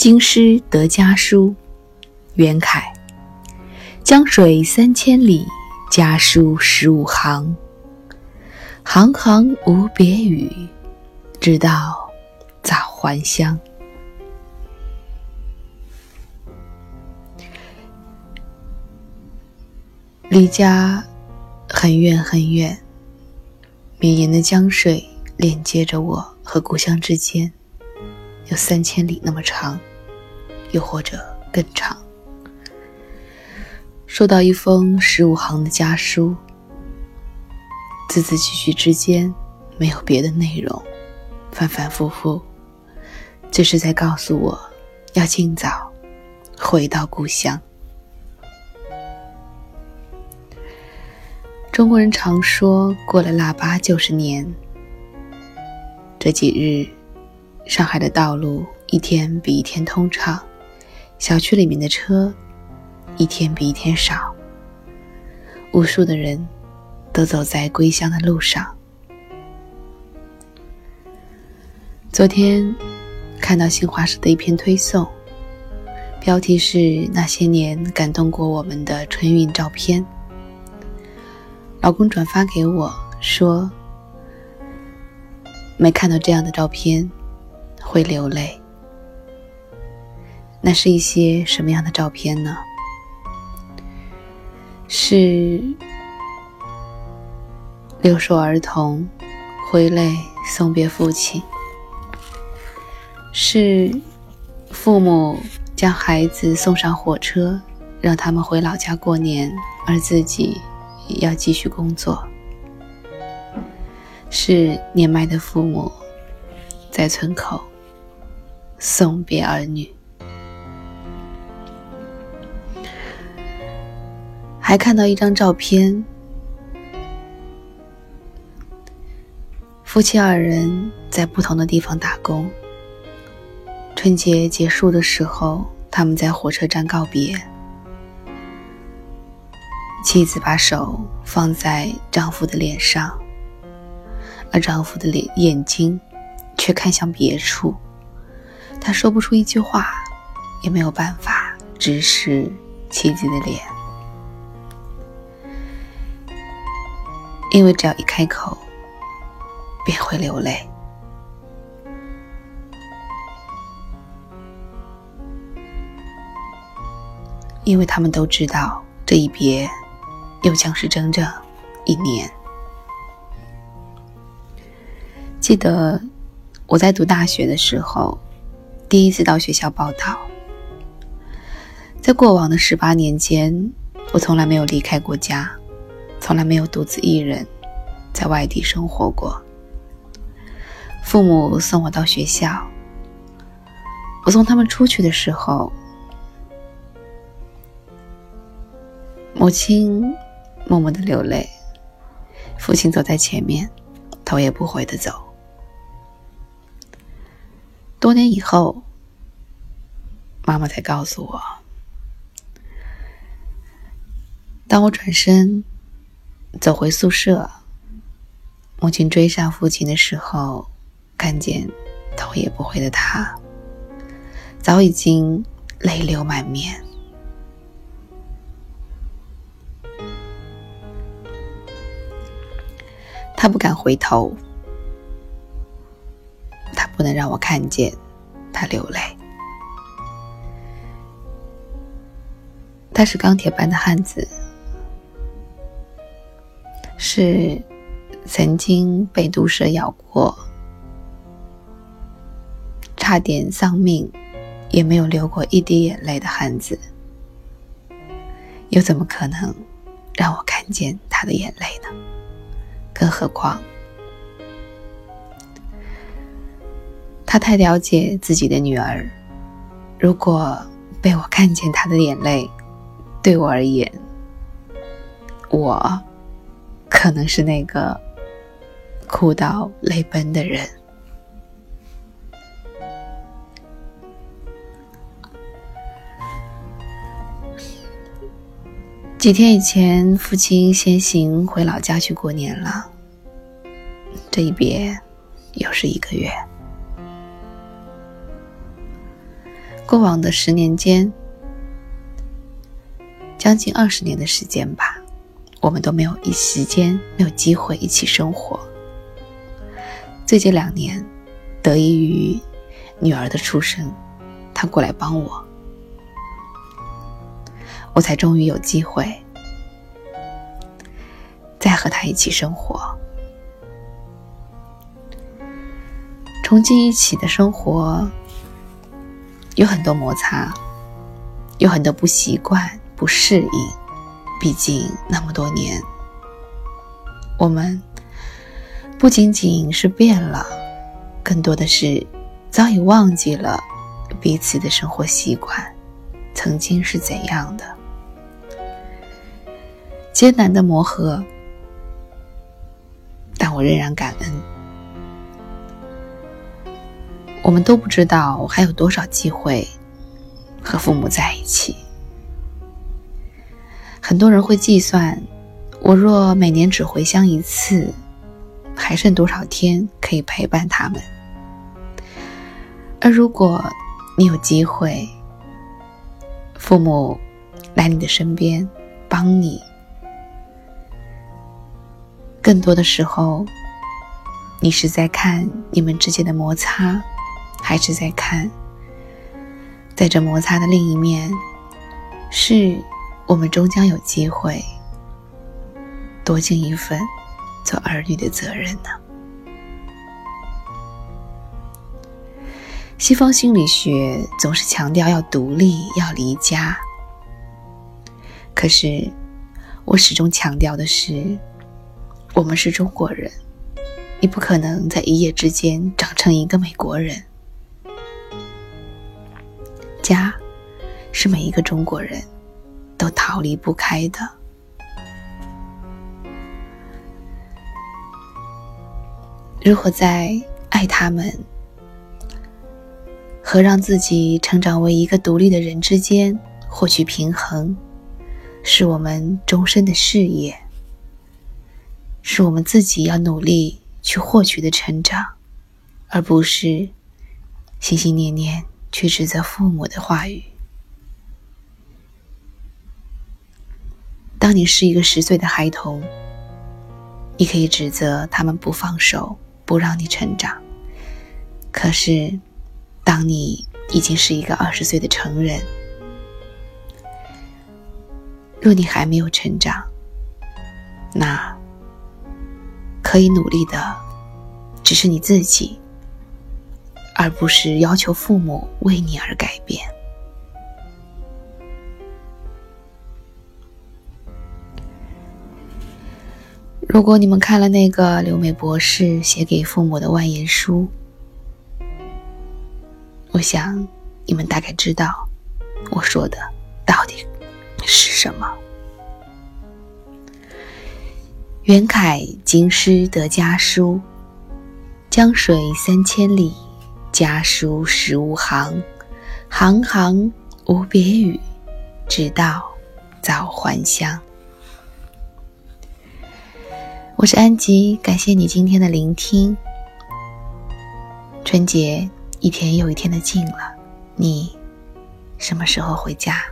京师得家书，袁凯。江水三千里，家书十五行。行行无别语，直到早还乡。离家很远很远，绵延的江水连接着我和故乡之间，有三千里那么长，又或者更长。收到一封十五行的家书，字字句句之间没有别的内容，反反复复，这是在告诉我要尽早回到故乡。中国人常说“过了腊八就是年”。这几日，上海的道路一天比一天通畅，小区里面的车一天比一天少，无数的人都走在归乡的路上。昨天看到新华社的一篇推送，标题是“那些年感动过我们的春运照片”。老公转发给我说：“没看到这样的照片，会流泪。那是一些什么样的照片呢？是留守儿童挥泪送别父亲，是父母将孩子送上火车，让他们回老家过年，而自己。”要继续工作，是年迈的父母在村口送别儿女，还看到一张照片，夫妻二人在不同的地方打工。春节结束的时候，他们在火车站告别。妻子把手放在丈夫的脸上，而丈夫的脸眼睛却看向别处。他说不出一句话，也没有办法直视妻子的脸，因为只要一开口，便会流泪。因为他们都知道这一别。又将是整整一年。记得我在读大学的时候，第一次到学校报道。在过往的十八年间，我从来没有离开过家，从来没有独自一人在外地生活过。父母送我到学校，我送他们出去的时候，母亲。默默的流泪，父亲走在前面，头也不回的走。多年以后，妈妈才告诉我，当我转身走回宿舍，母亲追上父亲的时候，看见头也不回的他，早已经泪流满面。他不敢回头，他不能让我看见他流泪。他是钢铁般的汉子，是曾经被毒蛇咬过，差点丧命，也没有流过一滴眼泪的汉子，又怎么可能让我看见他的眼泪呢？更何况，他太了解自己的女儿。如果被我看见他的眼泪，对我而言，我可能是那个哭到泪奔的人。几天以前，父亲先行回老家去过年了。这一别，又是一个月。过往的十年间，将近二十年的时间吧，我们都没有一时间没有机会一起生活。最近两年，得益于女儿的出生，她过来帮我，我才终于有机会再和她一起生活。重进一起的生活。有很多摩擦，有很多不习惯、不适应。毕竟那么多年，我们不仅仅是变了，更多的是早已忘记了彼此的生活习惯曾经是怎样的。艰难的磨合，但我仍然感恩。我们都不知道还有多少机会和父母在一起。很多人会计算，我若每年只回乡一次，还剩多少天可以陪伴他们？而如果你有机会，父母来你的身边帮你，更多的时候，你是在看你们之间的摩擦。还是在看，在这摩擦的另一面，是我们终将有机会多尽一份做儿女的责任呢。西方心理学总是强调要独立、要离家，可是我始终强调的是，我们是中国人，你不可能在一夜之间长成一个美国人。家，是每一个中国人都逃离不开的。如何在爱他们和让自己成长为一个独立的人之间获取平衡，是我们终身的事业，是我们自己要努力去获取的成长，而不是心心念念。去指责父母的话语。当你是一个十岁的孩童，你可以指责他们不放手，不让你成长。可是，当你已经是一个二十岁的成人，若你还没有成长，那可以努力的只是你自己。而不是要求父母为你而改变。如果你们看了那个留美博士写给父母的万言书，我想你们大概知道我说的到底是什么。袁凯京师得家书，江水三千里。家书十五行，行行无别语，直到早还乡。我是安吉，感谢你今天的聆听。春节一天又一天的近了，你什么时候回家？